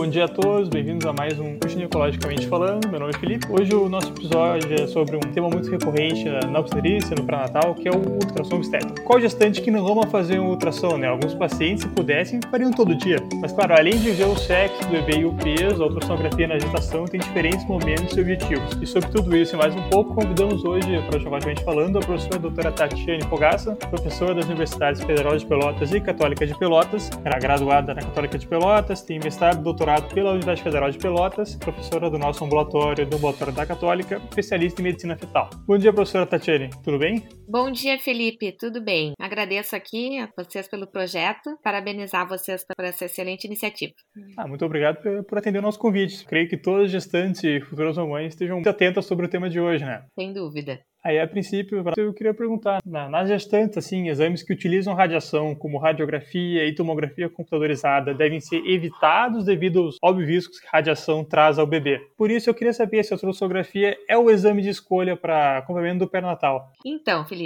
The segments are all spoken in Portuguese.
Bom dia a todos, bem-vindos a mais um Ginecologicamente Falando. Meu nome é Felipe. Hoje o nosso episódio é sobre um tema muito recorrente na obstetrícia, no pré-natal, que é o ultrassom obstétrico. Qual gestante que não ama fazer um ultrassom, né? Alguns pacientes, se pudessem, fariam todo dia. Mas claro, além de ver o sexo do bebê e o peso, a ultrassonografia na gestação tem diferentes momentos e objetivos. E sobre tudo isso e mais um pouco, convidamos hoje, para Falando, a professora doutora Tatiane Fogaça, professora das Universidades Federal de Pelotas e Católica de Pelotas. Era graduada na Católica de Pelotas, tem mestrado doutorado doutorado pela Universidade Federal de Pelotas, professora do nosso ambulatório do Ambulatório da Católica, especialista em medicina fetal. Bom dia, professora Tatiane, tudo bem? Bom dia, Felipe, tudo bem? Agradeço aqui a vocês pelo projeto, parabenizar vocês por essa excelente iniciativa. Ah, muito obrigado por atender o nosso convite. Creio que todas as gestantes e futuras mamães estejam muito atentas sobre o tema de hoje, né? Sem dúvida. Aí, a princípio, eu queria perguntar, nas gestantes, assim, exames que utilizam radiação, como radiografia e tomografia computadorizada, devem ser evitados devido aos óbvios riscos que radiação traz ao bebê. Por isso, eu queria saber se a ultrassonografia é o exame de escolha para acompanhamento do pernatal. Então, Felipe,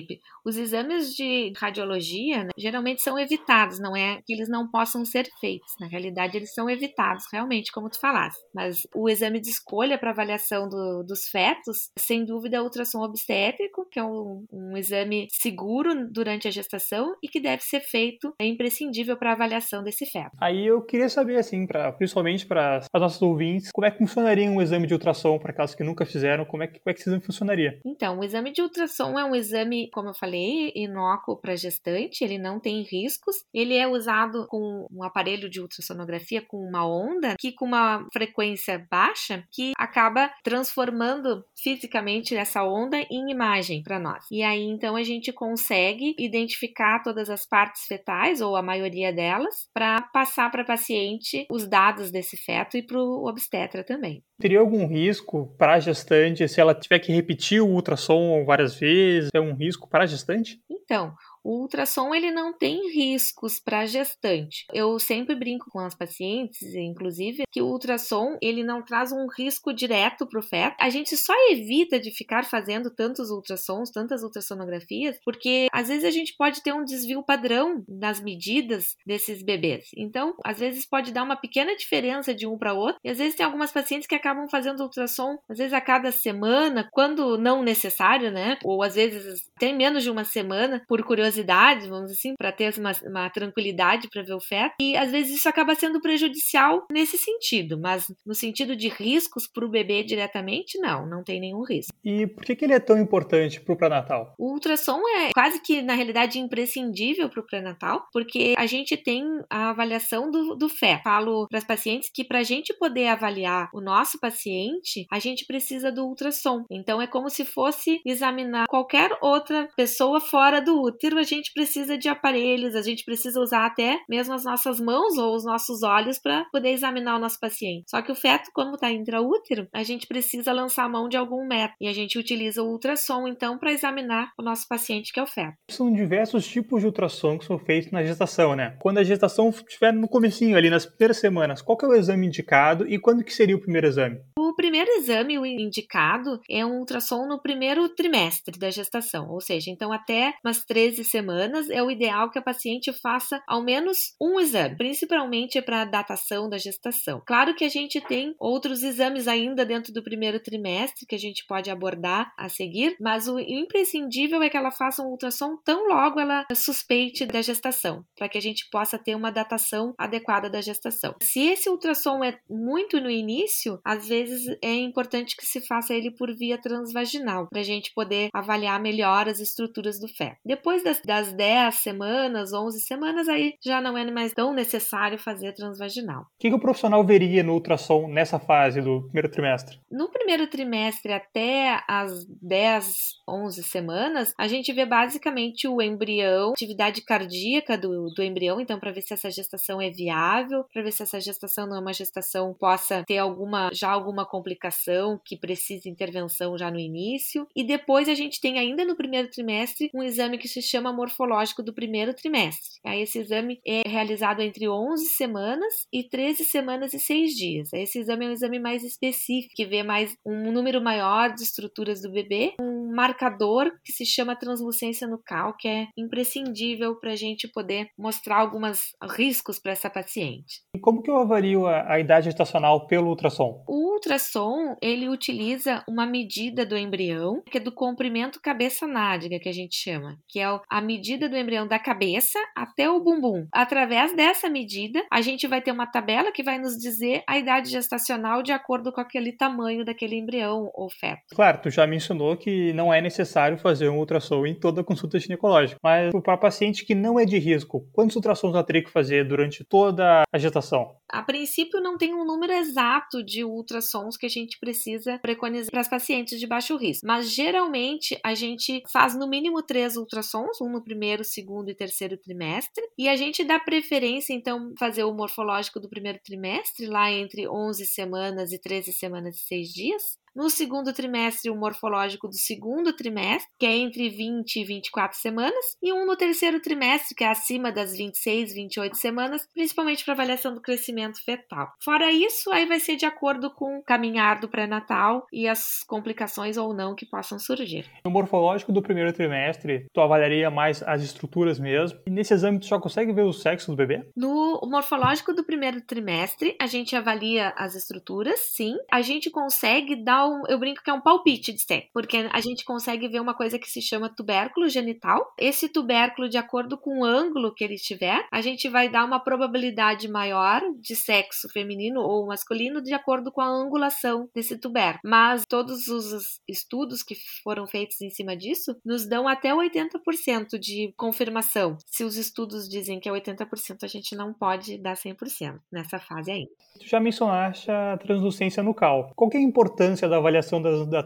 os exames de radiologia né, geralmente são evitados, não é que eles não possam ser feitos. Na realidade, eles são evitados, realmente, como tu falaste. Mas o exame de escolha para avaliação do, dos fetos, sem dúvida, é a ultrassom obstétrico, que é um, um exame seguro durante a gestação e que deve ser feito, é imprescindível para a avaliação desse feto. Aí eu queria saber, assim, pra, principalmente para as nossas ouvintes, como é que funcionaria um exame de ultrassom para aquelas que nunca fizeram, como é que, como é que esse exame funcionaria? Então, o exame de ultrassom é um exame, como eu falei, inócuo para gestante, ele não tem riscos, ele é usado com um aparelho de ultrassonografia com uma onda que com uma frequência baixa que acaba transformando fisicamente essa onda em imagem para nós. E aí então a gente consegue identificar todas as partes fetais ou a maioria delas para passar para paciente os dados desse feto e para o obstetra também. Teria algum risco para a gestante se ela tiver que repetir o ultrassom várias vezes? É um risco para a gestante? Então, o ultrassom ele não tem riscos para gestante. Eu sempre brinco com as pacientes, inclusive, que o ultrassom ele não traz um risco direto para o feto. A gente só evita de ficar fazendo tantos ultrassons, tantas ultrassonografias, porque às vezes a gente pode ter um desvio padrão nas medidas desses bebês. Então, às vezes pode dar uma pequena diferença de um para outro. E às vezes tem algumas pacientes que acabam fazendo ultrassom, às vezes a cada semana, quando não necessário, né? Ou às vezes tem menos de uma semana, por curiosidade curiosidade, vamos assim, para ter uma, uma tranquilidade para ver o feto. E às vezes isso acaba sendo prejudicial nesse sentido, mas no sentido de riscos para o bebê diretamente, não, não tem nenhum risco. E por que, que ele é tão importante para o pré-natal? O ultrassom é quase que, na realidade, imprescindível para o pré-natal, porque a gente tem a avaliação do, do feto. Falo para as pacientes que para a gente poder avaliar o nosso paciente, a gente precisa do ultrassom. Então é como se fosse examinar qualquer outra pessoa fora do útero, a gente precisa de aparelhos, a gente precisa usar até mesmo as nossas mãos ou os nossos olhos para poder examinar o nosso paciente. Só que o feto, como está intraútero, a gente precisa lançar a mão de algum método e a gente utiliza o ultrassom então para examinar o nosso paciente que é o feto. São diversos tipos de ultrassom que são feitos na gestação, né? Quando a gestação estiver no comecinho ali nas primeiras semanas, qual é o exame indicado e quando que seria o primeiro exame? O primeiro exame o indicado é um ultrassom no primeiro trimestre da gestação, ou seja, então até umas 13 semanas, é o ideal que a paciente faça ao menos um exame, principalmente para a datação da gestação. Claro que a gente tem outros exames ainda dentro do primeiro trimestre que a gente pode abordar a seguir, mas o imprescindível é que ela faça um ultrassom tão logo ela suspeite da gestação, para que a gente possa ter uma datação adequada da gestação. Se esse ultrassom é muito no início, às vezes é importante que se faça ele por via transvaginal, para a gente poder avaliar melhor as estruturas do feto. Depois das das 10 semanas, 11 semanas, aí já não é mais tão necessário fazer transvaginal. O que, que o profissional veria no ultrassom nessa fase do primeiro trimestre? No primeiro trimestre até as 10, 11 semanas, a gente vê basicamente o embrião, atividade cardíaca do, do embrião, então para ver se essa gestação é viável, para ver se essa gestação não é uma gestação possa ter alguma já alguma complicação que precise intervenção já no início. E depois a gente tem ainda no primeiro trimestre um exame que se chama morfológico do primeiro trimestre. Aí esse exame é realizado entre 11 semanas e 13 semanas e 6 dias. Esse exame é um exame mais específico, que vê mais um número maior de estruturas do bebê, um marcador que se chama translucência nucal, que é imprescindível para a gente poder mostrar alguns riscos para essa paciente. E como que eu avalio a, a idade gestacional pelo ultrassom? O ultrassom, ele utiliza uma medida do embrião, que é do comprimento cabeça nádega, que a gente chama, que é a medida do embrião da cabeça até o bumbum. Através dessa medida, a gente vai ter uma tabela que vai nos dizer a idade gestacional de acordo com aquele tamanho daquele embrião ou feto. Claro, tu já mencionou que não é necessário fazer um ultrassom em toda consulta ginecológica, mas para paciente que não é de risco, quantos ultrassons ela teria que fazer durante toda a gestação? A princípio, não tem um número exato de ultrassons que a gente precisa preconizar para as pacientes de baixo risco, mas geralmente a gente faz no mínimo três ultrassons, no primeiro, segundo e terceiro trimestre, e a gente dá preferência, então, fazer o morfológico do primeiro trimestre, lá entre 11 semanas e 13 semanas e 6 dias, no segundo trimestre, o morfológico do segundo trimestre, que é entre 20 e 24 semanas, e um no terceiro trimestre, que é acima das 26, 28 semanas, principalmente para avaliação do crescimento fetal. Fora isso, aí vai ser de acordo com o caminhar do pré-natal e as complicações ou não que possam surgir. No morfológico do primeiro trimestre, tu avaliaria mais as estruturas mesmo, e nesse exame tu só consegue ver o sexo do bebê? No morfológico do primeiro trimestre, a gente avalia as estruturas, sim. A gente consegue dar um, eu brinco que é um palpite de sexo, porque a gente consegue ver uma coisa que se chama tubérculo genital. Esse tubérculo, de acordo com o ângulo que ele tiver, a gente vai dar uma probabilidade maior de sexo feminino ou masculino de acordo com a angulação desse tubérculo. Mas todos os estudos que foram feitos em cima disso nos dão até 80% de confirmação. Se os estudos dizem que é 80%, a gente não pode dar 100% nessa fase ainda. Tu já mencionaste a translucência nucal. Qual é a importância da avaliação da, da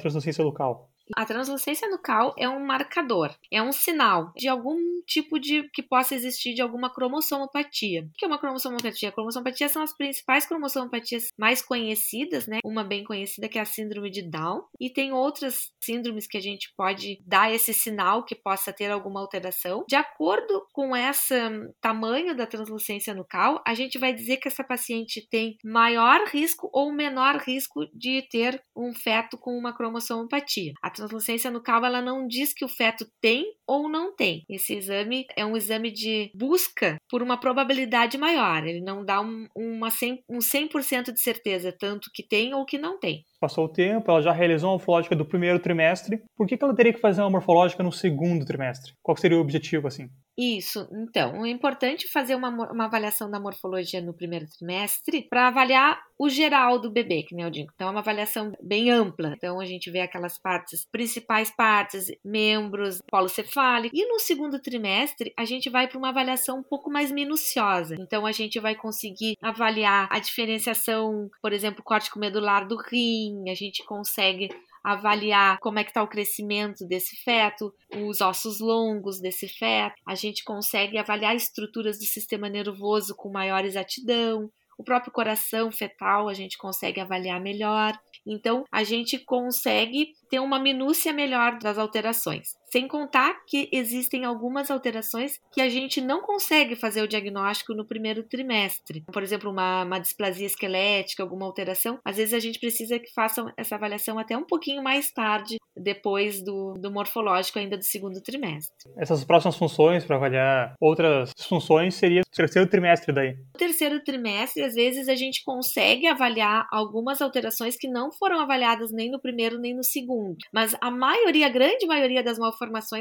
nucal? A translucência nucal é um marcador, é um sinal de algum tipo de que possa existir de alguma cromossomopatia. O que é uma cromossomopatia? Cromossomopatia são as principais cromossomopatias mais conhecidas, né? Uma bem conhecida que é a síndrome de Down, e tem outras síndromes que a gente pode dar esse sinal que possa ter alguma alteração. De acordo com esse tamanho da translucência nucal, a gente vai dizer que essa paciente tem maior risco ou menor risco de ter um feto com uma cromossomopatia. A translucência nucal ela não diz que o feto tem ou não tem. Esse exame é um exame de busca por uma probabilidade maior. Ele não dá um, uma 100, um 100% de certeza, tanto que tem ou que não tem. Passou o tempo, ela já realizou a morfológica do primeiro trimestre. Por que, que ela teria que fazer uma morfológica no segundo trimestre? Qual seria o objetivo assim? Isso, então, é importante fazer uma, uma avaliação da morfologia no primeiro trimestre para avaliar o geral do bebê, que nem eu digo. Então, é uma avaliação bem ampla. Então, a gente vê aquelas partes, principais partes, membros, polo cefálico. E no segundo trimestre, a gente vai para uma avaliação um pouco mais minuciosa. Então, a gente vai conseguir avaliar a diferenciação, por exemplo, córtico medular do rim, a gente consegue avaliar como é que está o crescimento desse feto, os ossos longos desse feto. A gente consegue avaliar estruturas do sistema nervoso com maior exatidão. O próprio coração fetal a gente consegue avaliar melhor. Então, a gente consegue ter uma minúcia melhor das alterações. Sem contar que existem algumas alterações que a gente não consegue fazer o diagnóstico no primeiro trimestre. Por exemplo, uma, uma displasia esquelética, alguma alteração. Às vezes a gente precisa que façam essa avaliação até um pouquinho mais tarde, depois do, do morfológico ainda do segundo trimestre. Essas próximas funções para avaliar outras funções seria o terceiro trimestre daí. No terceiro trimestre, às vezes a gente consegue avaliar algumas alterações que não foram avaliadas nem no primeiro nem no segundo. Mas a maioria, a grande maioria das malformações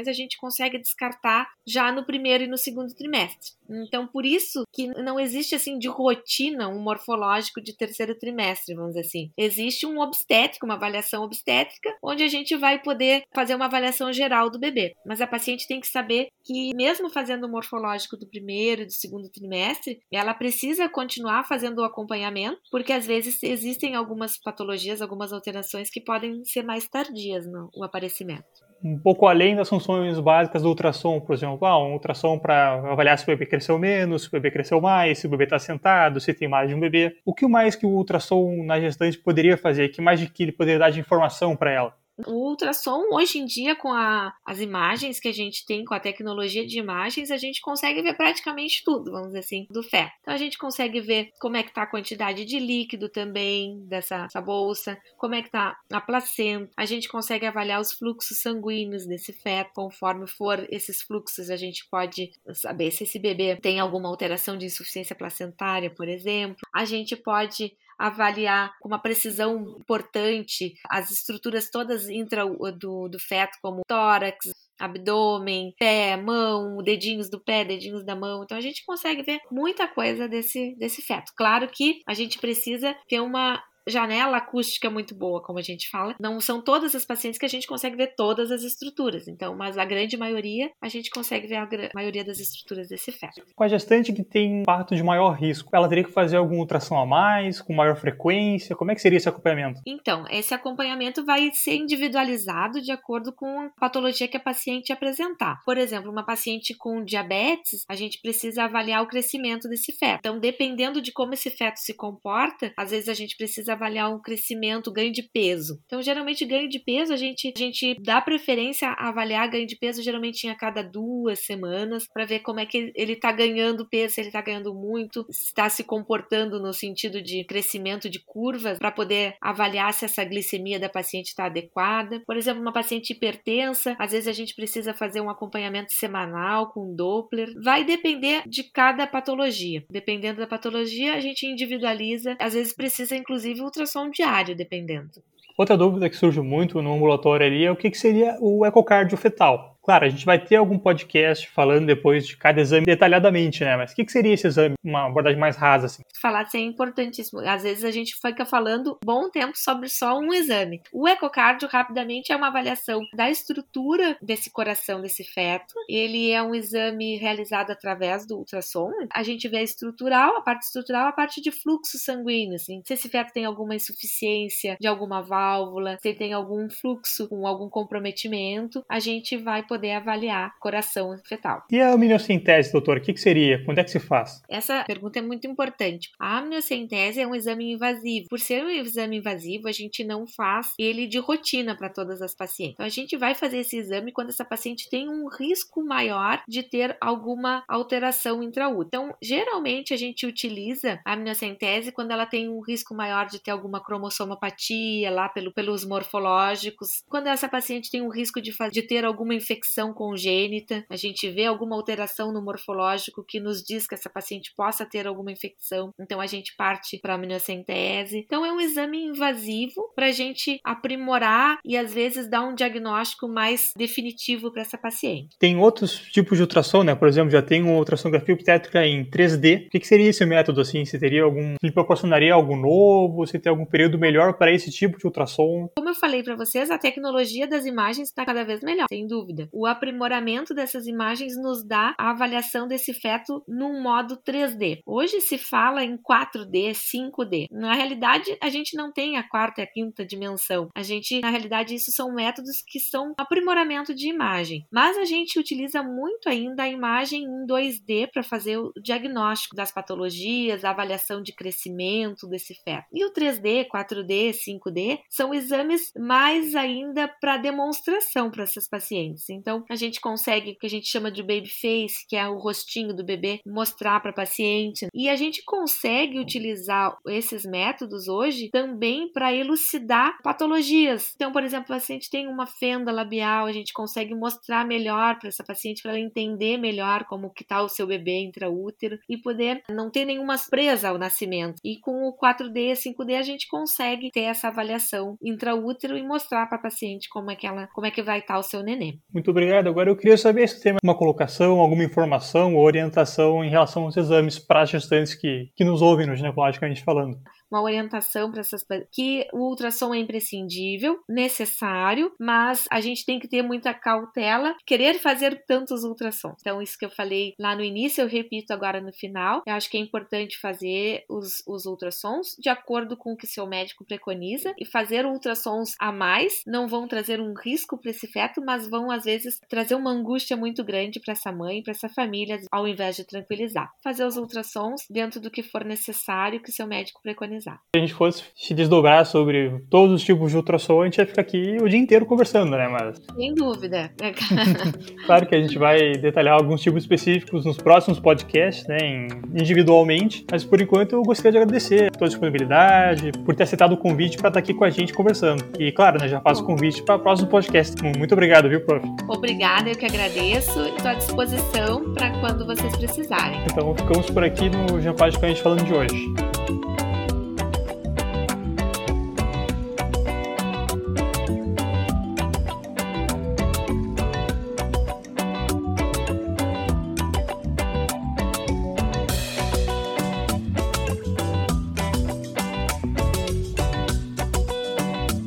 a gente consegue descartar já no primeiro e no segundo trimestre. Então, por isso que não existe assim de rotina um morfológico de terceiro trimestre, vamos dizer assim. Existe um obstétrico, uma avaliação obstétrica, onde a gente vai poder fazer uma avaliação geral do bebê. Mas a paciente tem que saber que mesmo fazendo o morfológico do primeiro e do segundo trimestre, ela precisa continuar fazendo o acompanhamento, porque às vezes existem algumas patologias, algumas alterações que podem ser mais tardias no aparecimento. Um pouco além das funções básicas do ultrassom, por exemplo, ah, um ultrassom para avaliar se o bebê cresceu menos, se o bebê cresceu mais, se o bebê está sentado, se tem mais de um bebê. O que mais que o ultrassom na gestante poderia fazer? Que mais que ele poderia dar de informação para ela? O ultrassom, hoje em dia, com a, as imagens que a gente tem, com a tecnologia de imagens, a gente consegue ver praticamente tudo, vamos dizer assim, do feto. Então, a gente consegue ver como é que está a quantidade de líquido também dessa bolsa, como é que está a placenta, a gente consegue avaliar os fluxos sanguíneos desse feto, conforme for esses fluxos, a gente pode saber se esse bebê tem alguma alteração de insuficiência placentária, por exemplo. A gente pode avaliar com uma precisão importante as estruturas todas intra do, do feto, como tórax, abdômen, pé, mão, dedinhos do pé, dedinhos da mão. Então a gente consegue ver muita coisa desse, desse feto. Claro que a gente precisa ter uma janela acústica muito boa, como a gente fala. Não são todas as pacientes que a gente consegue ver todas as estruturas, então, mas a grande maioria a gente consegue ver a maioria das estruturas desse feto. Com a gestante que tem um parto de maior risco, ela teria que fazer algum ultrassom a mais, com maior frequência? Como é que seria esse acompanhamento? Então, esse acompanhamento vai ser individualizado de acordo com a patologia que a paciente apresentar. Por exemplo, uma paciente com diabetes, a gente precisa avaliar o crescimento desse feto. Então, dependendo de como esse feto se comporta, às vezes a gente precisa avaliar um crescimento, ganho de peso. Então, geralmente, ganho de peso, a gente, a gente dá preferência a avaliar ganho de peso geralmente a cada duas semanas, para ver como é que ele está ganhando peso, se ele está ganhando muito, se está se comportando no sentido de crescimento de curvas, para poder avaliar se essa glicemia da paciente está adequada. Por exemplo, uma paciente hipertensa, às vezes a gente precisa fazer um acompanhamento semanal com Doppler. Vai depender de cada patologia. Dependendo da patologia, a gente individualiza. Às vezes precisa, inclusive, ultrassom diário, dependendo. Outra dúvida que surge muito no ambulatório ali é o que, que seria o ecocardio fetal. Claro, a gente vai ter algum podcast falando depois de cada exame detalhadamente, né? Mas o que, que seria esse exame? Uma abordagem mais rasa, assim. Falar assim é importantíssimo. Às vezes a gente fica falando bom tempo sobre só um exame. O ecocardio, rapidamente, é uma avaliação da estrutura desse coração desse feto. Ele é um exame realizado através do ultrassom. A gente vê a estrutural, a parte estrutural, a parte de fluxo sanguíneo, assim. Se esse feto tem alguma insuficiência de alguma válvula, se ele tem algum fluxo com algum comprometimento, a gente vai poder poder avaliar coração fetal. E a amniocentese, doutor, o que, que seria? Quando é que se faz? Essa pergunta é muito importante. A amniocentese é um exame invasivo. Por ser um exame invasivo, a gente não faz ele de rotina para todas as pacientes. Então, a gente vai fazer esse exame quando essa paciente tem um risco maior de ter alguma alteração intraútero. Então, geralmente a gente utiliza a amniocentese quando ela tem um risco maior de ter alguma cromossomopatia lá pelo, pelos morfológicos. Quando essa paciente tem um risco de, de ter alguma infecção infecção congênita, a gente vê alguma alteração no morfológico que nos diz que essa paciente possa ter alguma infecção, então a gente parte para a amniocentese. Então é um exame invasivo para a gente aprimorar e às vezes dar um diagnóstico mais definitivo para essa paciente. Tem outros tipos de ultrassom, né? Por exemplo, já tem uma ultrassonografia obstétrica em 3D. O que, que seria esse método assim? Se teria algum, se proporcionaria algo novo? Se tem algum período melhor para esse tipo de ultrassom? Como eu falei para vocês, a tecnologia das imagens está cada vez melhor, sem dúvida o aprimoramento dessas imagens nos dá a avaliação desse feto num modo 3D. Hoje se fala em 4D, 5D. Na realidade, a gente não tem a quarta e a quinta dimensão. A gente, na realidade, isso são métodos que são aprimoramento de imagem. Mas a gente utiliza muito ainda a imagem em 2D para fazer o diagnóstico das patologias, a avaliação de crescimento desse feto. E o 3D, 4D, 5D são exames mais ainda para demonstração para essas pacientes. Então, a gente consegue o que a gente chama de baby face, que é o rostinho do bebê, mostrar para a paciente. E a gente consegue utilizar esses métodos hoje também para elucidar patologias. Então, por exemplo, a paciente tem uma fenda labial, a gente consegue mostrar melhor para essa paciente para ela entender melhor como que está o seu bebê intraútero e poder não ter nenhuma presa ao nascimento. E com o 4D, 5D a gente consegue ter essa avaliação intraútero e mostrar para a paciente como é que ela, como é que vai estar tá o seu neném. Muito obrigado. Agora eu queria saber se tem uma colocação, alguma informação ou orientação em relação aos exames para gestantes que, que nos ouvem no ginecologicamente falando. Uma orientação para essas que o ultrassom é imprescindível, necessário, mas a gente tem que ter muita cautela, querer fazer tantos ultrassons. Então, isso que eu falei lá no início, eu repito agora no final. Eu acho que é importante fazer os, os ultrassons de acordo com o que seu médico preconiza e fazer ultrassons a mais não vão trazer um risco para esse feto, mas vão às vezes trazer uma angústia muito grande para essa mãe, para essa família, ao invés de tranquilizar. Fazer os ultrassons dentro do que for necessário que seu médico Se a gente fosse se desdobrar sobre todos os tipos de ultrassom, a gente ia ficar aqui o dia inteiro conversando, né? Mas... Sem dúvida. claro que a gente vai detalhar alguns tipos específicos nos próximos podcasts, né? Individualmente, mas por enquanto eu gostaria de agradecer a tua disponibilidade, por ter aceitado o convite para estar aqui com a gente conversando. E claro, né, já faço o convite para o próximo podcast. Muito obrigado, viu, prof? Obrigada, eu que agradeço e estou à disposição para quando vocês precisarem. Então ficamos por aqui no Jampage com a gente falando de hoje.